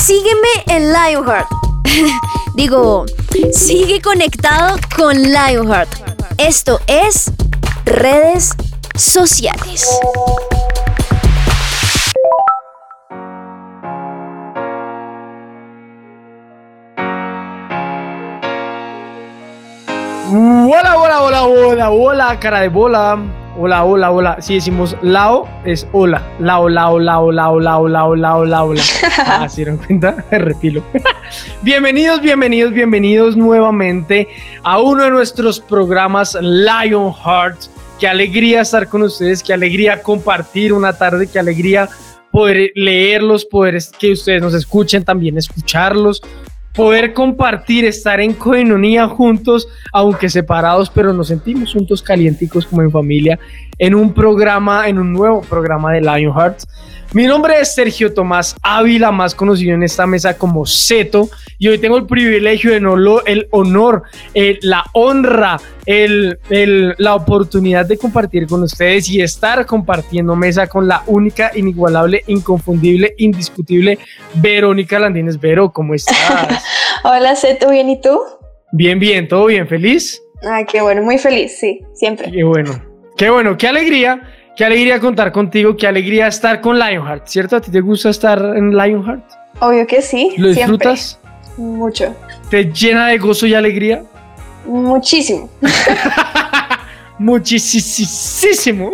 Sígueme en Lionheart. Digo, sigue conectado con Lionheart. Esto es redes sociales. Hola, hola, hola, hola, hola, cara de bola. Hola, hola, hola. Si decimos lao, es hola. Lao, lao, lao, lao, lao, lao, lao, lao, lao. Ah, ¿se dieron cuenta? Repilo. bienvenidos, bienvenidos, bienvenidos nuevamente a uno de nuestros programas Lion Heart. Qué alegría estar con ustedes, qué alegría compartir una tarde, qué alegría poder leerlos, poder que ustedes nos escuchen, también escucharlos, poder compartir, estar en coinonía juntos, aunque separados, pero nos sentimos juntos calienticos como en familia, en un programa, en un nuevo programa de Lionheart. Mi nombre es Sergio Tomás Ávila, más conocido en esta mesa como Zeto, y hoy tengo el privilegio, el honor, la honra, el, la oportunidad de compartir con ustedes y estar compartiendo mesa con la única, inigualable, inconfundible, indiscutible Verónica Landines. Vero, ¿cómo estás? Hola, Zeto, ¿bien y tú? Bien, bien, todo bien, ¿feliz? Ah, qué bueno, muy feliz, sí, siempre. Qué bueno, qué bueno, qué alegría Qué alegría contar contigo, qué alegría estar con Lionheart, ¿cierto? ¿A ti te gusta estar en Lionheart? Obvio que sí. ¿Lo disfrutas? Mucho. ¿Te llena de gozo y alegría? Muchísimo. Muchísimo.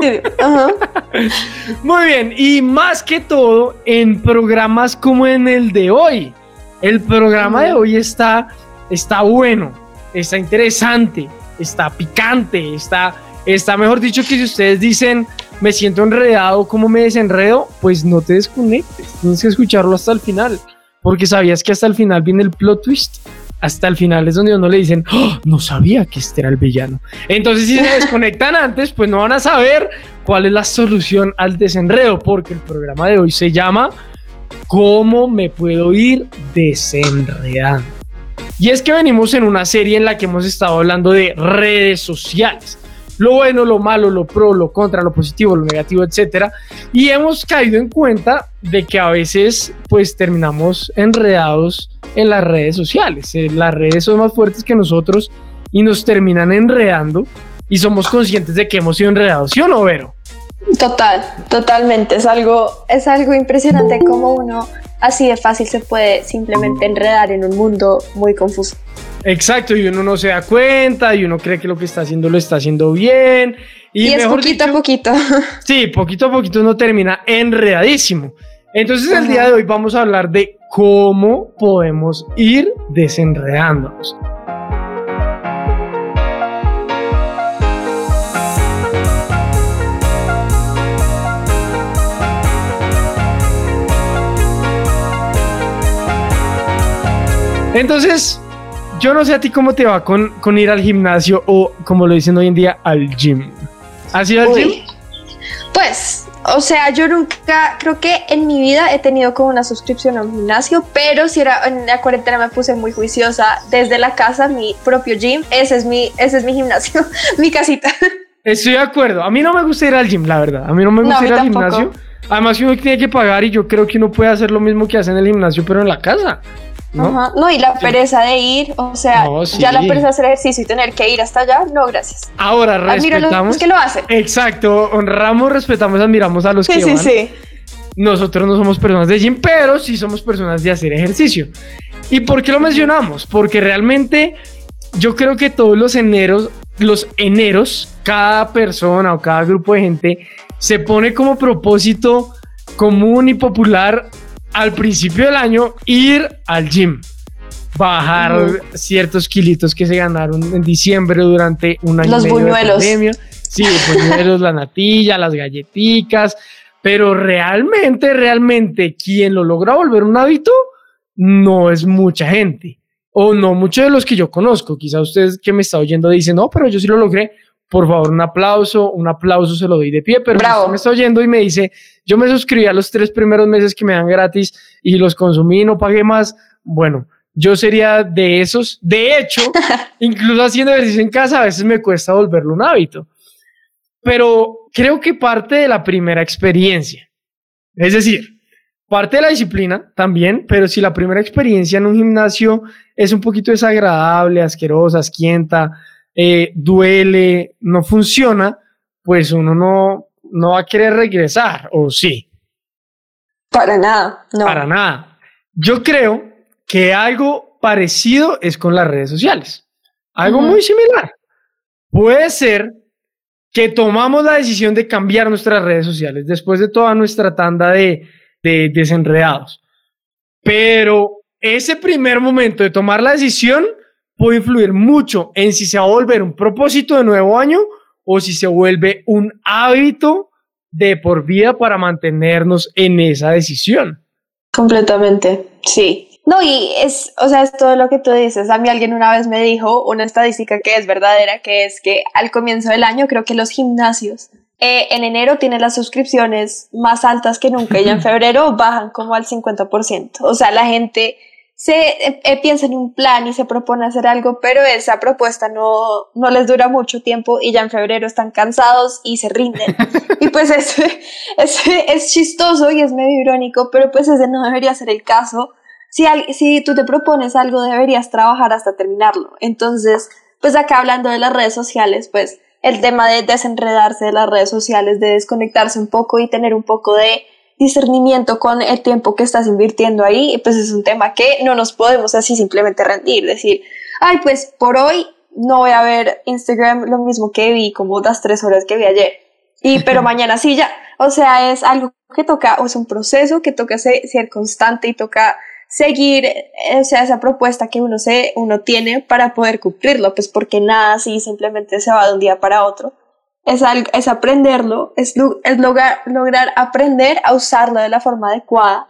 Muy bien, y más que todo en programas como en el de hoy. El programa de hoy está, está bueno, está interesante, está picante, está, está mejor dicho que si ustedes dicen me siento enredado, ¿cómo me desenredo? Pues no te desconectes, tienes que escucharlo hasta el final, porque sabías que hasta el final viene el plot twist. Hasta el final es donde uno le dicen, ¡Oh! no sabía que este era el villano. Entonces, si se desconectan antes, pues no van a saber cuál es la solución al desenredo, porque el programa de hoy se llama ¿Cómo me puedo ir desenredando? Y es que venimos en una serie en la que hemos estado hablando de redes sociales lo bueno, lo malo, lo pro, lo contra, lo positivo, lo negativo, etcétera. Y hemos caído en cuenta de que a veces pues terminamos enredados en las redes sociales. Eh, las redes son más fuertes que nosotros y nos terminan enredando y somos conscientes de que hemos sido enredados, ¿sí o no, Vero? Total, totalmente. Es algo, es algo impresionante como uno así de fácil se puede simplemente enredar en un mundo muy confuso. Exacto, y uno no se da cuenta y uno cree que lo que está haciendo lo está haciendo bien. Y, es poquito a poquito. Sí, poquito a poquito uno termina enredadísimo. Entonces el día de hoy vamos a hablar de cómo podemos ir desenredándonos. Entonces, yo no sé a ti cómo te va con, con ir al gimnasio o, como lo dicen hoy en día, al gym. ¿Has ido al gym? Pues, o sea, yo nunca, creo que en mi vida he tenido como una suscripción a un gimnasio, pero si era en la cuarentena me puse muy juiciosa desde la casa, mi propio gym, ese es mi, ese es mi gimnasio, mi casita. Estoy de acuerdo. A mí no me gusta ir al gym, la verdad. A mí no me gusta ir al gimnasio. Además, uno tiene que pagar y yo creo que uno puede hacer lo mismo que hace en el gimnasio, pero en la casa. ¿no? no, y la pereza de ir, o sea, ya la pereza de hacer ejercicio y tener que ir hasta allá, no, gracias. Ahora respetamos. Los que lo hacen. Exacto, honramos, respetamos, admiramos a los que sí, van. Sí, Nosotros no somos personas de gym, pero sí somos personas de hacer ejercicio. ¿Y por qué lo mencionamos? Porque realmente yo creo que todos los eneros, los eneros, cada persona o cada grupo de gente se pone como propósito común y popular al principio del año ir al gym, bajar ciertos kilitos que se ganaron en diciembre durante un año. Los buñuelos. Sí, los buñuelos, la natilla, las galletitas, pero realmente, realmente, quien lo logra volver un hábito no es mucha gente. O no muchos de los que yo conozco. Quizá ustedes que me está oyendo dicen, no, pero yo sí lo logré por favor, un aplauso, un aplauso se lo doy de pie, pero si me está oyendo y me dice, yo me suscribí a los tres primeros meses que me dan gratis y los consumí y no pagué más, bueno, yo sería de esos. De hecho, incluso haciendo ejercicio en casa a veces me cuesta volverlo un hábito. Pero creo que parte de la primera experiencia, es decir, parte de la disciplina también, pero si la primera experiencia en un gimnasio es un poquito desagradable, asquerosa, asquienta, eh, duele, no funciona, pues uno no, no va a querer regresar, ¿o sí? Para nada, no. Para nada. Yo creo que algo parecido es con las redes sociales. Algo muy similar. Puede ser que tomamos la decisión de cambiar nuestras redes sociales después de toda nuestra tanda de, de desenredados. Pero ese primer momento de tomar la decisión puede influir mucho en si se va a volver un propósito de nuevo año o si se vuelve un hábito de por vida para mantenernos en esa decisión. Completamente, sí. No, y es, o sea, es todo lo que tú dices. A mí alguien una vez me dijo una estadística que es verdadera, que es que al comienzo del año creo que los gimnasios eh, en enero tienen las suscripciones más altas que nunca y en febrero bajan como al 50%. O sea, la gente se eh, eh, piensa en un plan y se propone hacer algo, pero esa propuesta no, no les dura mucho tiempo y ya en febrero están cansados y se rinden. y pues es, es, es chistoso y es medio irónico, pero pues ese no debería ser el caso. Si, si tú te propones algo, deberías trabajar hasta terminarlo. Entonces, pues acá hablando de las redes sociales, pues el tema de desenredarse de las redes sociales, de desconectarse un poco y tener un poco de discernimiento con el tiempo que estás invirtiendo ahí, pues es un tema que no nos podemos así simplemente rendir, decir, ay, pues por hoy no voy a ver Instagram lo mismo que vi, como las tres horas que vi ayer, y pero mañana sí ya, o sea, es algo que toca, o es un proceso que toca ser, ser constante y toca seguir, o sea, esa propuesta que uno, se, uno tiene para poder cumplirlo, pues porque nada así simplemente se va de un día para otro es, es aprenderlo, es, es lograr, lograr aprender a usarlo de la forma adecuada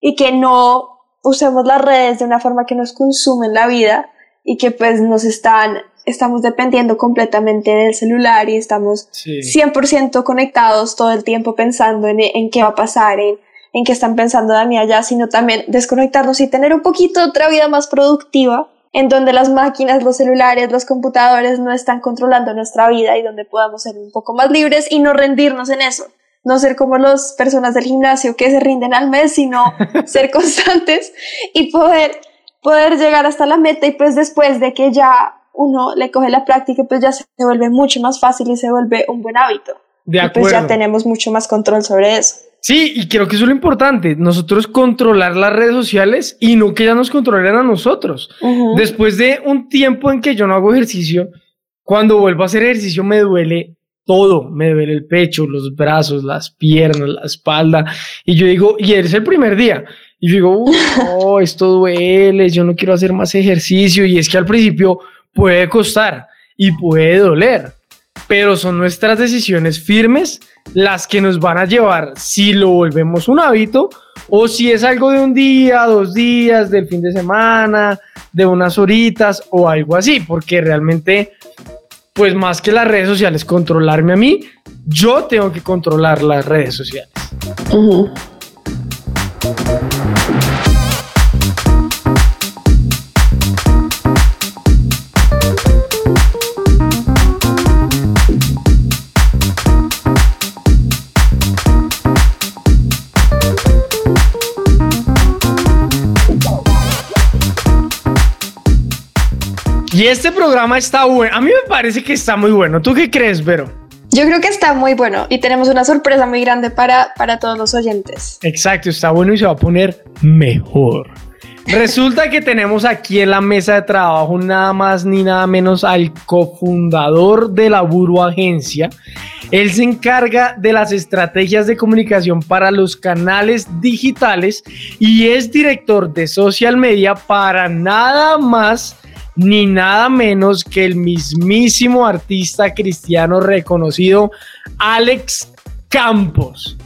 y que no usemos las redes de una forma que nos consumen la vida y que pues nos están, estamos dependiendo completamente del celular y estamos 100% conectados todo el tiempo pensando en, en qué va a pasar, en, en qué están pensando mí allá, sino también desconectarnos y tener un poquito otra vida más productiva en donde las máquinas, los celulares, los computadores no están controlando nuestra vida y donde podamos ser un poco más libres y no rendirnos en eso. No ser como las personas del gimnasio que se rinden al mes, sino ser constantes y poder, poder llegar hasta la meta y pues después de que ya uno le coge la práctica, pues ya se vuelve mucho más fácil y se vuelve un buen hábito. De acuerdo. Y pues ya tenemos mucho más control sobre eso. Sí, y creo que eso es lo importante, nosotros controlar las redes sociales y no que ya nos controlen a nosotros. Después de un tiempo en que yo no hago ejercicio, cuando vuelvo a hacer ejercicio me duele todo, me duele el pecho, los brazos, las piernas, la espalda, y yo digo, y es el primer día, y yo digo, oh, esto duele, yo no quiero hacer más ejercicio, y es que al principio puede costar y puede doler, pero son nuestras decisiones firmes las que nos van a llevar si lo volvemos un hábito o si es algo de un día, dos días, del fin de semana, de unas horitas o algo así, porque realmente, pues más que las redes sociales, controlarme a mí, yo tengo que controlar las redes sociales. Y este programa está bueno. A mí me parece que está muy bueno. ¿Tú qué crees, Vero? Yo creo que está muy bueno y tenemos una sorpresa muy grande para, para todos los oyentes. Exacto, está bueno y se va a poner mejor. Resulta que tenemos aquí en la mesa de trabajo nada más ni nada menos al cofundador de la Buru Agencia. Él se encarga de las estrategias de comunicación para los canales digitales y es director de social media para nada más ni nada menos que el mismísimo artista cristiano reconocido Alex Campos.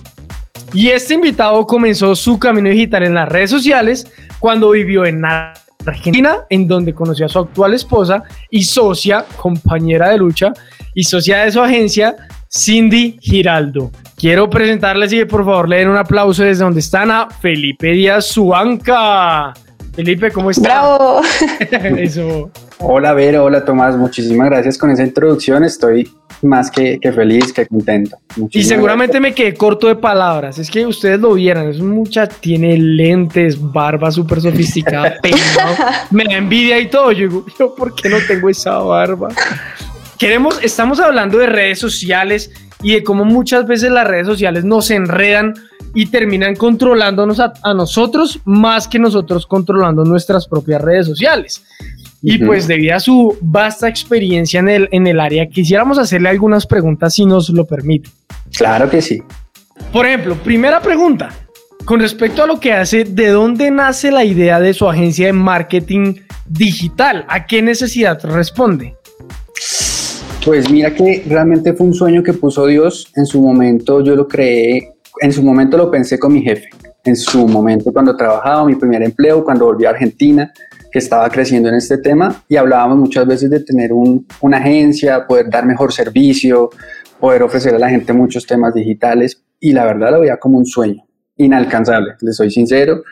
Y este invitado comenzó su camino digital en las redes sociales cuando vivió en Argentina, en donde conoció a su actual esposa y socia, compañera de lucha y socia de su agencia, Cindy Giraldo. Quiero presentarles y por favor le den un aplauso desde donde están a Felipe Díaz Suanca. Felipe, ¿cómo estás? ¡Bravo! Eso. Hola Vero, hola Tomás, muchísimas gracias con esa introducción, estoy más que, feliz, que contento. y seguramente me quedé corto de palabras, es que ustedes lo vieran, es un muchacho, tiene lentes, barba súper sofisticada, peinado, me da envidia y todo, yo digo, yo por qué no tengo esa barba. Queremos, estamos hablando de redes sociales y de cómo muchas veces las redes sociales nos enredan y terminan controlándonos a, nosotros más que nosotros controlando nuestras propias redes sociales. Y pues debido a su vasta experiencia en el, en el área, quisiéramos hacerle algunas preguntas si nos lo permite. Claro que sí. Por ejemplo, primera pregunta, con respecto a lo que hace, ¿de dónde nace la idea de su agencia de marketing digital? ¿A qué necesidad responde? Pues mira que realmente fue un sueño que puso Dios. En su momento yo lo creé, en su momento lo pensé con mi jefe. En su momento cuando trabajaba, mi primer empleo, cuando volví a Argentina, que estaba creciendo en este tema y hablábamos muchas veces de tener una agencia, poder dar mejor servicio, poder ofrecer a la gente muchos temas digitales y la verdad lo veía como un sueño inalcanzable, le soy sincero.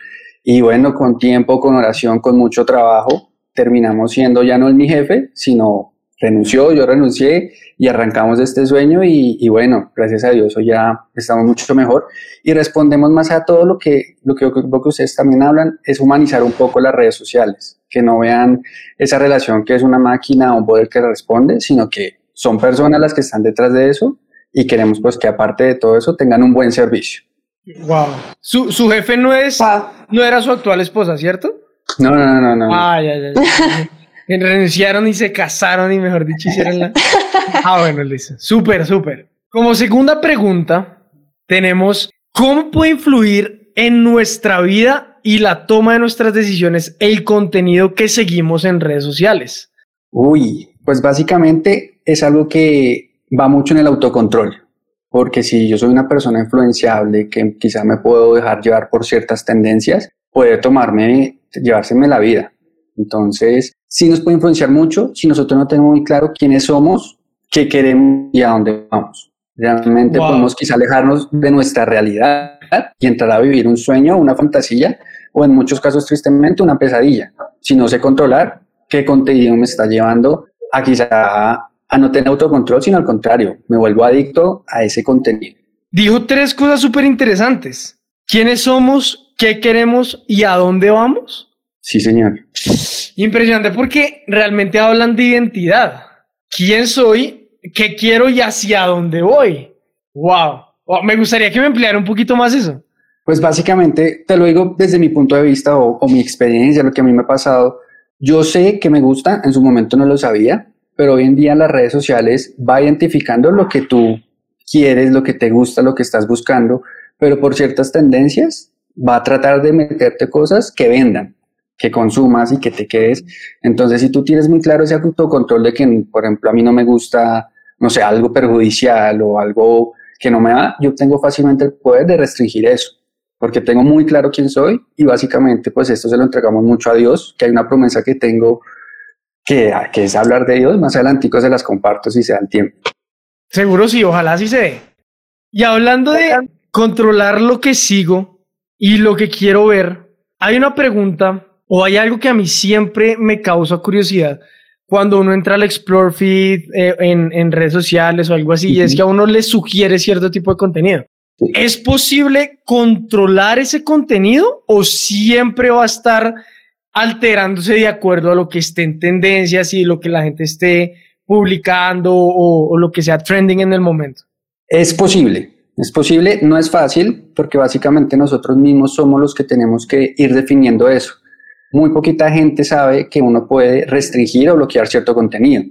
Y bueno, con tiempo, con oración, con mucho trabajo, terminamos siendo ya no el mi jefe, sino renunció, yo renuncié y arrancamos este sueño y, bueno, gracias a Dios hoy ya estamos mucho mejor y respondemos más a todo lo que, lo que, lo que ustedes también hablan, es humanizar un poco las redes sociales, que no vean esa relación que es una máquina o un poder que responde, sino que son personas las que están detrás de eso y queremos pues que aparte de todo eso tengan un buen servicio. Wow. Su, su jefe no es, no era su actual esposa, ¿cierto? No, no, no, no. Ah, ya, ya. Renunciaron y se casaron y mejor dicho hicieron la... Ah, bueno, listo. Súper, súper. Como segunda pregunta, tenemos, ¿cómo puede influir en nuestra vida y la toma de nuestras decisiones el contenido que seguimos en redes sociales? Uy, pues básicamente es algo que va mucho en el autocontrol. Porque si yo soy una persona influenciable que quizá me puedo dejar llevar por ciertas tendencias, puede tomarme, llevárseme la vida. Entonces, sí nos puede influenciar mucho si nosotros no tenemos muy claro quiénes somos, qué queremos y a dónde vamos. Realmente podemos quizá alejarnos de nuestra realidad y entrar a vivir un sueño, una fantasía o en muchos casos tristemente una pesadilla. Si no sé controlar qué contenido me está llevando a quizá a no tener autocontrol, sino al contrario, me vuelvo adicto a ese contenido. Dijo tres cosas súper interesantes. ¿Quiénes somos? ¿Qué queremos? ¿Y a dónde vamos? Sí, señor. Impresionante porque realmente hablan de identidad. ¿Quién soy? ¿Qué quiero y hacia dónde voy? ¡Wow! me gustaría que me empleara un poquito más eso. Pues básicamente, te lo digo desde mi punto de vista o, o mi experiencia, lo que a mí me ha pasado. Yo sé que me gusta, en su momento no lo sabía, pero hoy en día en las redes sociales va identificando lo que tú quieres, lo que te gusta, lo que estás buscando, pero por ciertas tendencias va a tratar de meterte cosas que vendan que consumas y que te quedes. Entonces, si tú tienes muy claro ese autocontrol de que, por ejemplo, a mí no me gusta, no sé, algo perjudicial o algo que no me va, yo tengo fácilmente el poder de restringir eso, porque tengo muy claro quién soy y básicamente, pues esto se lo entregamos mucho a Dios, que hay una promesa que tengo que, que es hablar de Dios, más adelantico se las comparto si se dan tiempo. Seguro sí, ojalá sí se dé. Y hablando de controlar lo que sigo y lo que quiero ver, hay una pregunta o hay algo que a mí siempre me causa curiosidad cuando uno entra al Explore Feed eh, en, redes sociales o algo así, y es que a uno le sugiere cierto tipo de contenido. ¿Es posible controlar ese contenido o siempre va a estar alterándose de acuerdo a lo que esté en tendencias y lo que la gente esté publicando o, o lo que sea trending en el momento? Es posible, es posible, no es fácil porque básicamente nosotros mismos somos los que tenemos que ir definiendo eso muy poquita gente sabe que uno puede restringir o bloquear cierto contenido.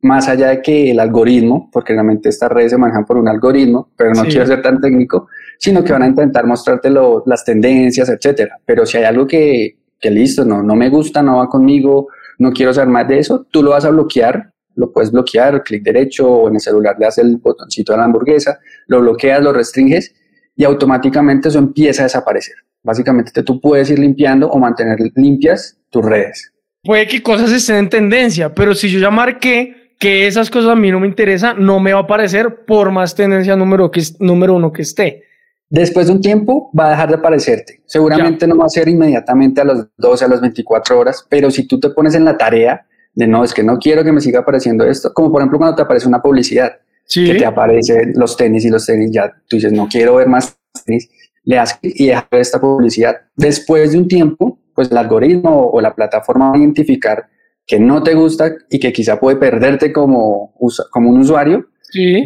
Más allá de que el algoritmo, porque realmente estas redes se manejan por un algoritmo, pero no quiero ser tan técnico, sino que van a intentar mostrarte las tendencias, etcétera. Pero si hay algo que, que listo, no, no me gusta, no va conmigo, no quiero saber más de eso, tú lo vas a bloquear, lo puedes bloquear, clic derecho o en el celular le das el botoncito de la hamburguesa, lo bloqueas, lo restringes y automáticamente eso empieza a desaparecer. Básicamente tú puedes ir limpiando o mantener limpias tus redes. Puede que cosas estén en tendencia, pero si yo ya marqué que esas cosas a mí no me interesan, no me va a aparecer por más tendencia número, que, número uno que esté. Después de un tiempo va a dejar de aparecerte. Seguramente no va a ser inmediatamente a las 12, a las 24 horas, pero si tú te pones en la tarea de no, es que no quiero que me siga apareciendo esto, como por ejemplo cuando te aparece una publicidad, que te aparecen los tenis y los tenis, ya tú dices, no quiero ver más tenis, le y dejas esta publicidad. Después de un tiempo, pues el algoritmo o la plataforma va a identificar que no te gusta y que quizá puede perderte como, como un usuario,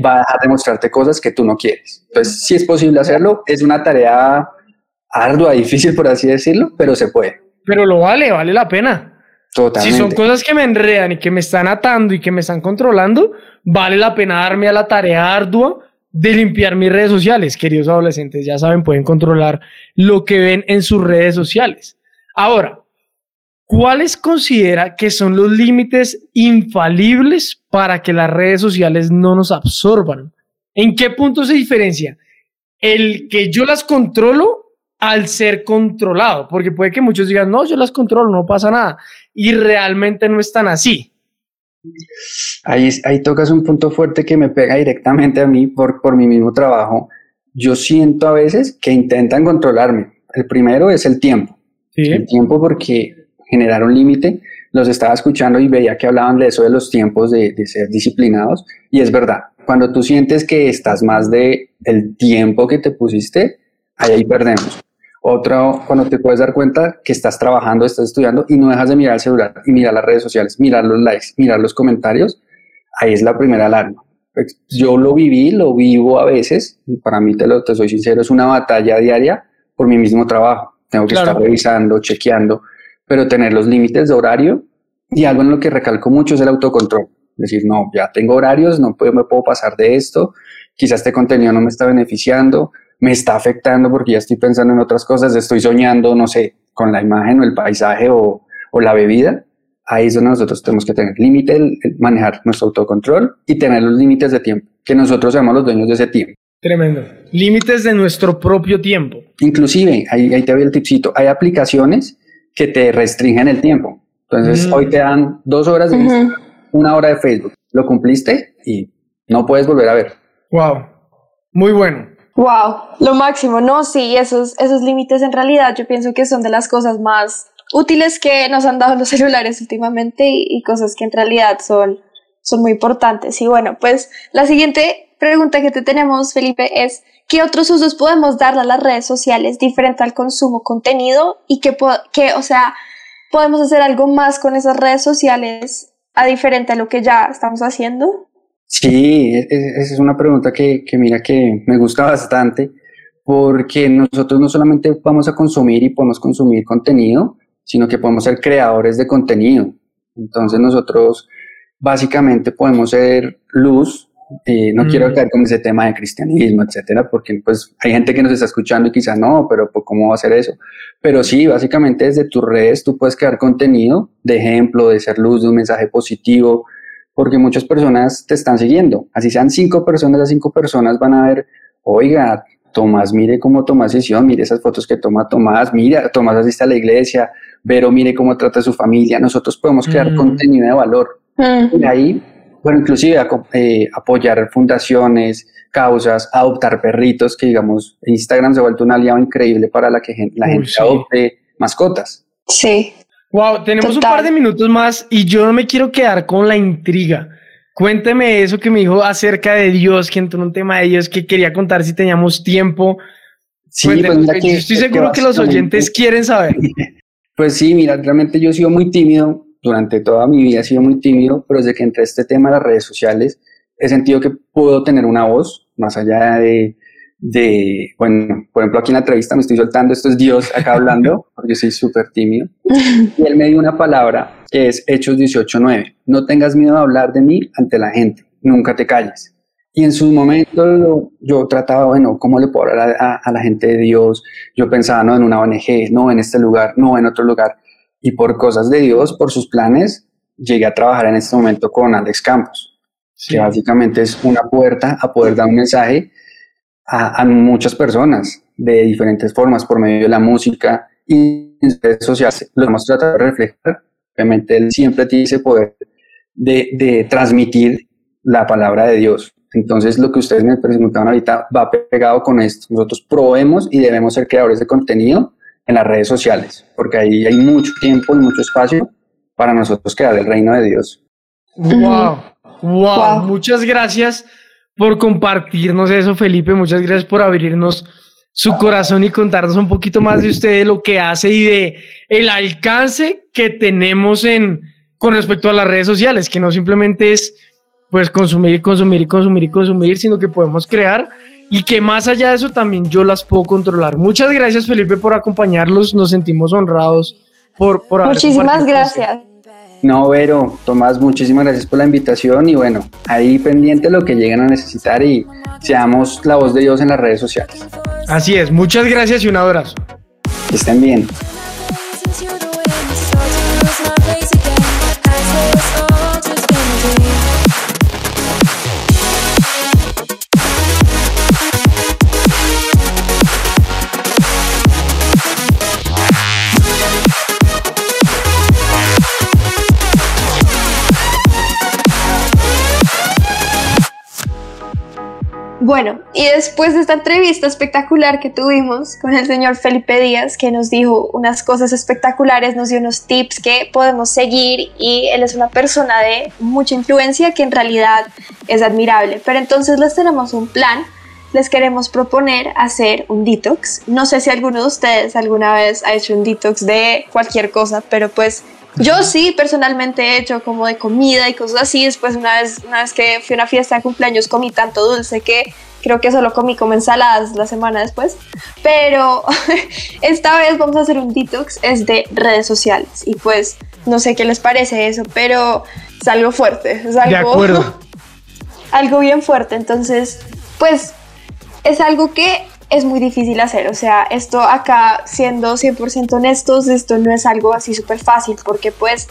va a dejar de mostrarte cosas que tú no quieres. Entonces, si es posible hacerlo, es una tarea ardua, difícil por así decirlo, pero se puede. Pero lo vale, vale la pena. Totalmente. Si son cosas que me enredan y que me están atando y que me están controlando, vale la pena darme a la tarea ardua de limpiar mis redes sociales. Queridos adolescentes, ya saben, pueden controlar lo que ven en sus redes sociales. Ahora, ¿cuáles considera que son los límites infalibles para que las redes sociales no nos absorban? ¿En qué punto se diferencia el que yo las controlo al ser controlado, porque puede que muchos digan, no, yo las controlo, no pasa nada, y realmente no están así. Ahí, ahí tocas un punto fuerte que me pega directamente a mí por, por mi mismo trabajo. Yo siento a veces que intentan controlarme. El primero es el tiempo. El tiempo porque generar un límite, los estaba escuchando y veía que hablaban de eso, de los tiempos de, de ser disciplinados, y es verdad, cuando tú sientes que estás más de el tiempo que te pusiste, ahí perdemos. Otro, cuando te puedes dar cuenta que estás trabajando, estás estudiando y no dejas de mirar el celular y mirar las redes sociales, mirar los likes, mirar los comentarios, ahí es la primera alarma. Pues, yo lo viví, lo vivo a veces, para mí te, lo, te soy sincero, es una batalla diaria por mi mismo trabajo. Tengo que estar revisando, chequeando, pero tener los límites de horario y algo en lo que recalco mucho es el autocontrol. Decir, no, ya tengo horarios, no puedo, me puedo pasar de esto, quizás este contenido no me está beneficiando, me está afectando porque ya estoy pensando en otras cosas, estoy soñando, no sé, con la imagen o el paisaje o, o la bebida, ahí es donde nosotros tenemos que tener límite, manejar nuestro autocontrol y tener los límites de tiempo, que nosotros seamos los dueños de ese tiempo. Tremendo. Límites de nuestro propio tiempo. Inclusive, ahí, ahí te doy el tipcito, hay aplicaciones que te restringen el tiempo. Entonces, mm. hoy te dan dos horas de Instagram, una hora de Facebook. Lo cumpliste y no puedes volver a ver. Wow. Muy bueno. Wow, lo máximo, no, sí, esos, esos límites en realidad yo pienso que son de las cosas más útiles que nos han dado los celulares últimamente y, cosas que en realidad son, son muy importantes. Y bueno, pues la siguiente pregunta que te tenemos, Felipe, es ¿qué otros usos podemos darle a las redes sociales diferente al consumo contenido y que, que, o sea, podemos hacer algo más con esas redes sociales a diferente a lo que ya estamos haciendo? Sí, e, e, esa es una pregunta que, que mira que me gusta bastante porque nosotros no solamente vamos a consumir y podemos consumir contenido, sino que podemos ser creadores de contenido. Entonces nosotros básicamente podemos ser luz. Eh, no quiero caer con ese tema de cristianismo, etcétera, porque pues hay gente que nos está escuchando y quizá no, pero pues, ¿cómo va a ser eso? Pero sí, básicamente desde tus redes tú puedes crear contenido de ejemplo, de ser luz, de un mensaje positivo, porque muchas personas te están siguiendo. Así sean cinco personas, las cinco personas van a ver, oiga, Tomás, mire cómo toma sesión, mire esas fotos que toma Tomás, mira, Tomás asiste a la iglesia, Vero, mire cómo trata a su familia. Nosotros podemos crear mm. contenido de valor. Mm. Y ahí, bueno, inclusive eh, apoyar fundaciones, causas, adoptar perritos, que digamos, Instagram se ha vuelto un aliado increíble para la que la gente adopte mascotas. Sí. Wow, tenemos un par de minutos más y yo no me quiero quedar con la intriga. Cuénteme eso que me dijo acerca de Dios, que entró un tema de Dios que quería contar si teníamos tiempo. Sí, pues estoy seguro que los oyentes quieren saber. Pues sí, mira, realmente yo he sido muy tímido, durante toda mi vida he sido muy tímido, pero desde que entré a este tema de las redes sociales, he sentido que puedo tener una voz, más allá de, de, bueno, por ejemplo, aquí en la entrevista me estoy soltando, esto es Dios acá hablando, porque soy súper tímido. Y él me dio una palabra que es Hechos 18.9. No tengas miedo a hablar de mí ante la gente, nunca te calles. Y en su momento yo trataba, bueno, ¿cómo le puedo hablar a, la gente de Dios? Yo pensaba, no, en una ONG, no, en este lugar, no, en otro lugar. Y por cosas de Dios, por sus planes, llegué a trabajar en este momento con Alex Campos, que básicamente es una puerta a poder dar un mensaje a, muchas personas de diferentes formas por medio de la música y en redes sociales. Lo hemos tratado de reflejar. Obviamente él siempre tiene ese poder de, de transmitir la palabra de Dios. Entonces, lo que ustedes me preguntaban ahorita va pegado con esto. Nosotros probemos y debemos ser creadores de contenido en las redes sociales, porque ahí hay mucho tiempo y mucho espacio para nosotros crear el reino de Dios. Wow, wow, muchas gracias por compartirnos eso, Felipe, muchas gracias por abrirnos su corazón y contarnos un poquito más de usted, de lo que hace y de el alcance que tenemos en con respecto a las redes sociales, que no simplemente es pues consumir y consumir y consumir y consumir, sino que podemos crear y que más allá de eso también yo las puedo controlar. Muchas gracias Felipe por acompañarlos, nos sentimos honrados por, por Muchísimas gracias. No, Vero, Tomás, muchísimas gracias por la invitación y bueno, ahí pendiente lo que lleguen a necesitar y seamos la voz de Dios en las redes sociales. Así es, muchas gracias y un abrazo. Que estén bien. Bueno, y después de esta entrevista espectacular que tuvimos con el señor Felipe Díaz, que nos dijo unas cosas espectaculares, nos dio unos tips que podemos seguir y él es una persona de mucha influencia que en realidad es admirable. Pero entonces les tenemos un plan, les queremos proponer hacer un detox. No sé si alguno de ustedes alguna vez ha hecho un detox de cualquier cosa, pero pues yo sí, personalmente he hecho como de comida y cosas así. Después, una vez, una vez que fui a una fiesta de cumpleaños, comí tanto dulce que creo que solo comí como ensaladas la semana después. Pero esta vez vamos a hacer un detox, es de redes sociales. Y pues, no sé qué les parece eso, pero es algo fuerte. Es algo, de acuerdo. algo bien fuerte. Entonces, pues, es algo que es muy difícil hacer. O sea, esto acá, siendo 100% honestos, esto no es algo así súper fácil, porque pues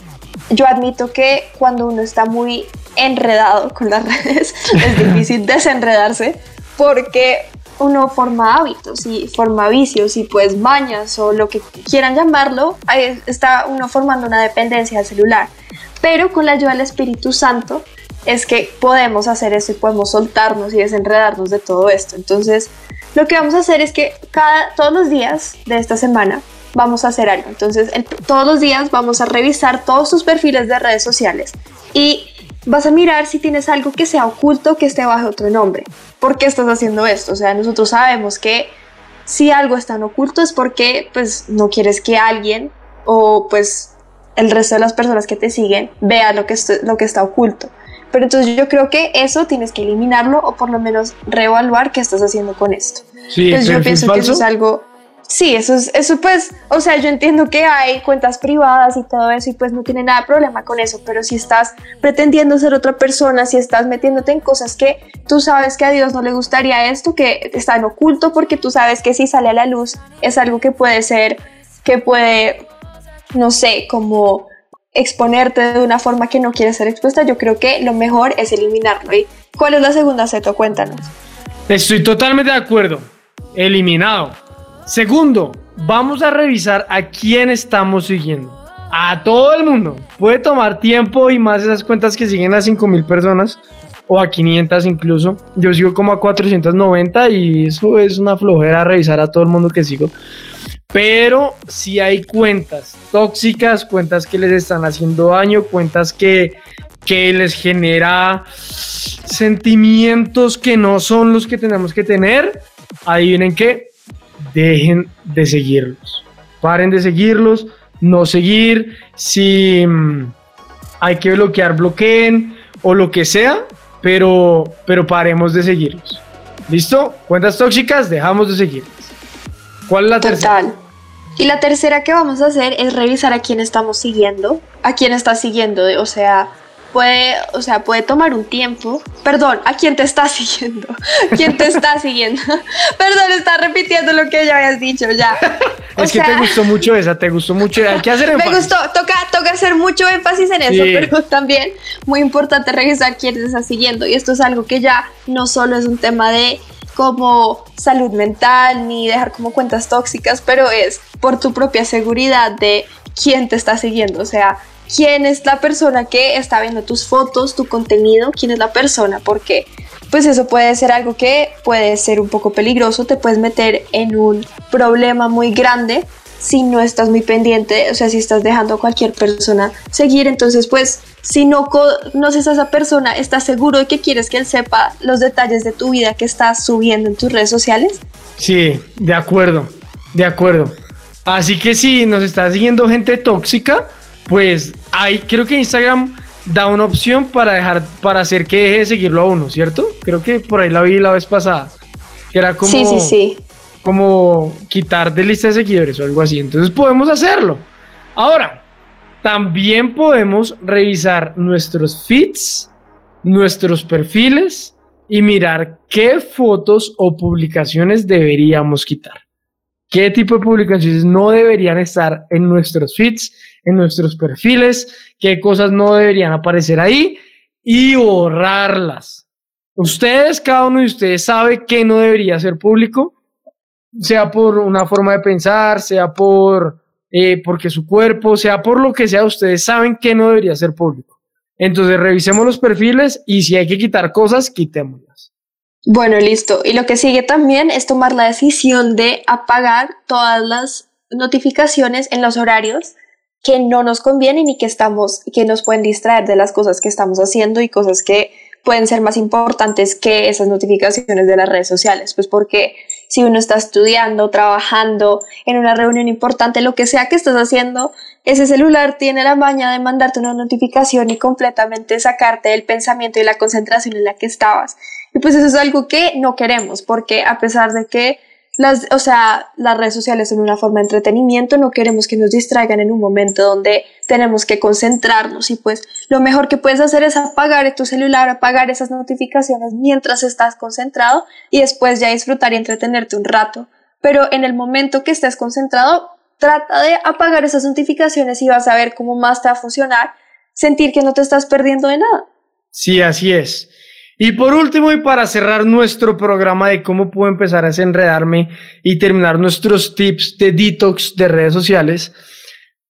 yo admito que cuando uno está muy enredado con las redes, es difícil desenredarse, porque uno forma hábitos y forma vicios y pues mañas o lo que quieran llamarlo, ahí está uno formando una dependencia al celular. Pero con la ayuda del Espíritu Santo es que podemos hacer eso y podemos soltarnos y desenredarnos de todo esto. Entonces, lo que vamos a hacer es que cada, todos los días de esta semana vamos a hacer algo. Entonces, todos los días vamos a revisar todos tus perfiles de redes sociales y vas a mirar si tienes algo que sea oculto que esté bajo otro nombre. ¿Por qué estás haciendo esto? O sea, nosotros sabemos que si algo está en oculto es porque pues no quieres que alguien o pues el resto de las personas que te siguen vea lo que, lo que está oculto. Pero entonces yo creo que eso tienes que eliminarlo o por lo menos reevaluar qué estás haciendo con esto. Sí, entonces yo pienso que eso es algo... Sí, eso es, eso pues, o sea, yo entiendo que hay cuentas privadas y todo eso y pues no tiene nada de problema con eso, pero si estás pretendiendo ser otra persona, si estás metiéndote en cosas que tú sabes que a Dios no le gustaría esto, que está en oculto porque tú sabes que si sale a la luz es algo que puede ser, que puede, no sé, como exponerte de una forma que no quieres ser expuesta, yo creo que lo mejor es eliminarlo. ¿Y cuál es la segunda, Seto? Cuéntanos. Estoy totalmente de acuerdo. Eliminado. Segundo, vamos a revisar a quién estamos siguiendo. A todo el mundo. Puede tomar tiempo y más esas cuentas que siguen a 5000 personas o a 500 incluso. Yo sigo como a 490 y eso es una flojera revisar a todo el mundo que sigo. Pero si hay cuentas tóxicas, cuentas que les están haciendo daño, cuentas que, que les genera sentimientos que no son los que tenemos que tener, adivinen que dejen de seguirlos. Paren de seguirlos, no seguir. Si mm, hay que bloquear, bloqueen o lo que sea, pero, pero paremos de seguirlos. ¿Listo? Cuentas tóxicas, dejamos de seguirlas. ¿Cuál es la tercera? Y la tercera que vamos a hacer es revisar a quién estamos siguiendo, a quién estás siguiendo, o sea, puede, o sea, puede tomar un tiempo. Perdón, ¿a quién te está siguiendo? ¿Quién te está siguiendo? Perdón, está repitiendo lo que ya habías dicho ya. es que te gustó mucho esa, te gustó mucho. Hay que hacer énfasis. Me gustó, toca, toca hacer mucho énfasis en eso, pero también muy importante revisar quién te está siguiendo. Y esto es algo que ya no solo es un tema de como salud mental ni dejar como cuentas tóxicas, pero es por tu propia seguridad de quién te está siguiendo, o sea, quién es la persona que está viendo tus fotos, tu contenido, quién es la persona, porque pues eso puede ser algo que puede ser un poco peligroso, te puedes meter en un problema muy grande si no estás muy pendiente, o sea, si estás dejando a cualquier persona seguir, entonces pues si no conoces a esa persona, ¿estás seguro de que quieres que él sepa los detalles de tu vida que estás subiendo en tus redes sociales? Sí, de acuerdo, de acuerdo. Así que si nos está siguiendo gente tóxica, pues ahí creo que Instagram da una opción para dejar, para hacer que deje de seguirlo a uno, ¿cierto? Creo que por ahí la vi la vez pasada. Que era como. Sí, sí, sí. Como quitar de lista de seguidores o algo así. Entonces podemos hacerlo. Ahora, también podemos revisar nuestros feeds, nuestros perfiles y mirar qué fotos o publicaciones deberíamos quitar. ¿Qué tipo de publicaciones no deberían estar en nuestros feeds, en nuestros perfiles? ¿Qué cosas no deberían aparecer ahí? Y borrarlas. Ustedes, cada uno de ustedes sabe qué no debería ser público, sea por una forma de pensar, sea por eh, porque su cuerpo, sea por lo que sea, ustedes saben que no debería ser público. Entonces revisemos los perfiles y si hay que quitar cosas, quitémoslas. Bueno, listo. Y lo que sigue también es tomar la decisión de apagar todas las notificaciones en los horarios que no nos convienen y que estamos, que nos pueden distraer de las cosas que estamos haciendo y cosas que pueden ser más importantes que esas notificaciones de las redes sociales, pues porque si uno está estudiando, trabajando, en una reunión importante, lo que sea que estés haciendo, ese celular tiene la maña de mandarte una notificación y completamente sacarte del pensamiento y la concentración en la que estabas. Y pues eso es algo que no queremos, porque a pesar de que las, o sea, las redes sociales son una forma de entretenimiento, no queremos que nos distraigan en un momento donde tenemos que concentrarnos y pues lo mejor que puedes hacer es apagar tu celular, apagar esas notificaciones mientras estás concentrado y después ya disfrutar y entretenerte un rato. Pero en el momento que estés concentrado, trata de apagar esas notificaciones y vas a ver cómo más te va a funcionar, sentir que no te estás perdiendo de nada. Sí, así es. Y por último, y para cerrar nuestro programa de cómo puedo empezar a desenredarme y terminar nuestros tips de detox de redes sociales,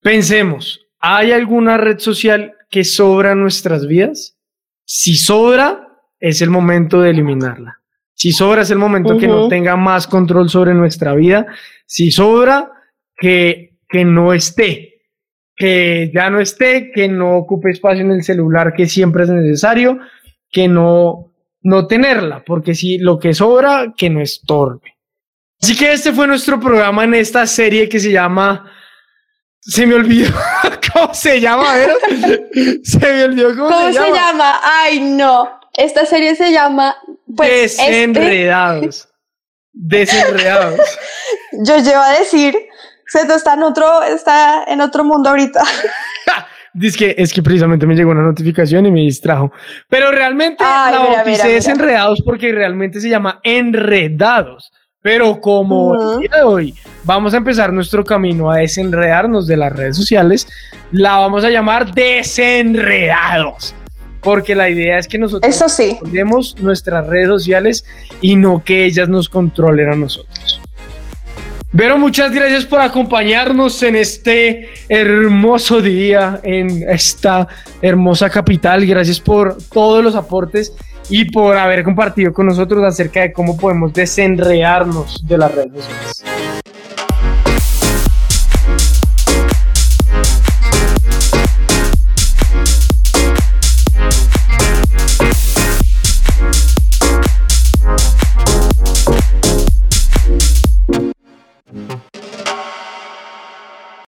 pensemos, ¿hay alguna red social que sobra en nuestras vidas? Si sobra, es el momento de eliminarla. Si sobra, es el momento que no tenga más control sobre nuestra vida. Si sobra, que, que no esté, que ya no esté, que no ocupe espacio en el celular que siempre es necesario que no, no tenerla, porque si lo que sobra, que no estorbe. Así que este fue nuestro programa en esta serie que se llama... Se me olvidó cómo se llama, a ver. Se me olvidó cómo, ¿Cómo se, llama? Ay, no. Esta serie se llama... Pues, Desenredados. Desenredados. Yo llevo a decir, Seto está en otro, está en otro mundo ahorita. Dice que es que precisamente me llegó una notificación y me distrajo. Pero realmente la bauticé desenredados porque realmente se llama enredados. Pero como el día de hoy vamos a empezar nuestro camino a desenredarnos de las redes sociales, la vamos a llamar desenredados. Porque la idea es que nosotros Eso sí. nuestras redes sociales y no que ellas nos controlen a nosotros. Vero, muchas gracias por acompañarnos en este hermoso día, en esta hermosa capital. Gracias por todos los aportes y por haber compartido con nosotros acerca de cómo podemos desenrearnos de las redes sociales.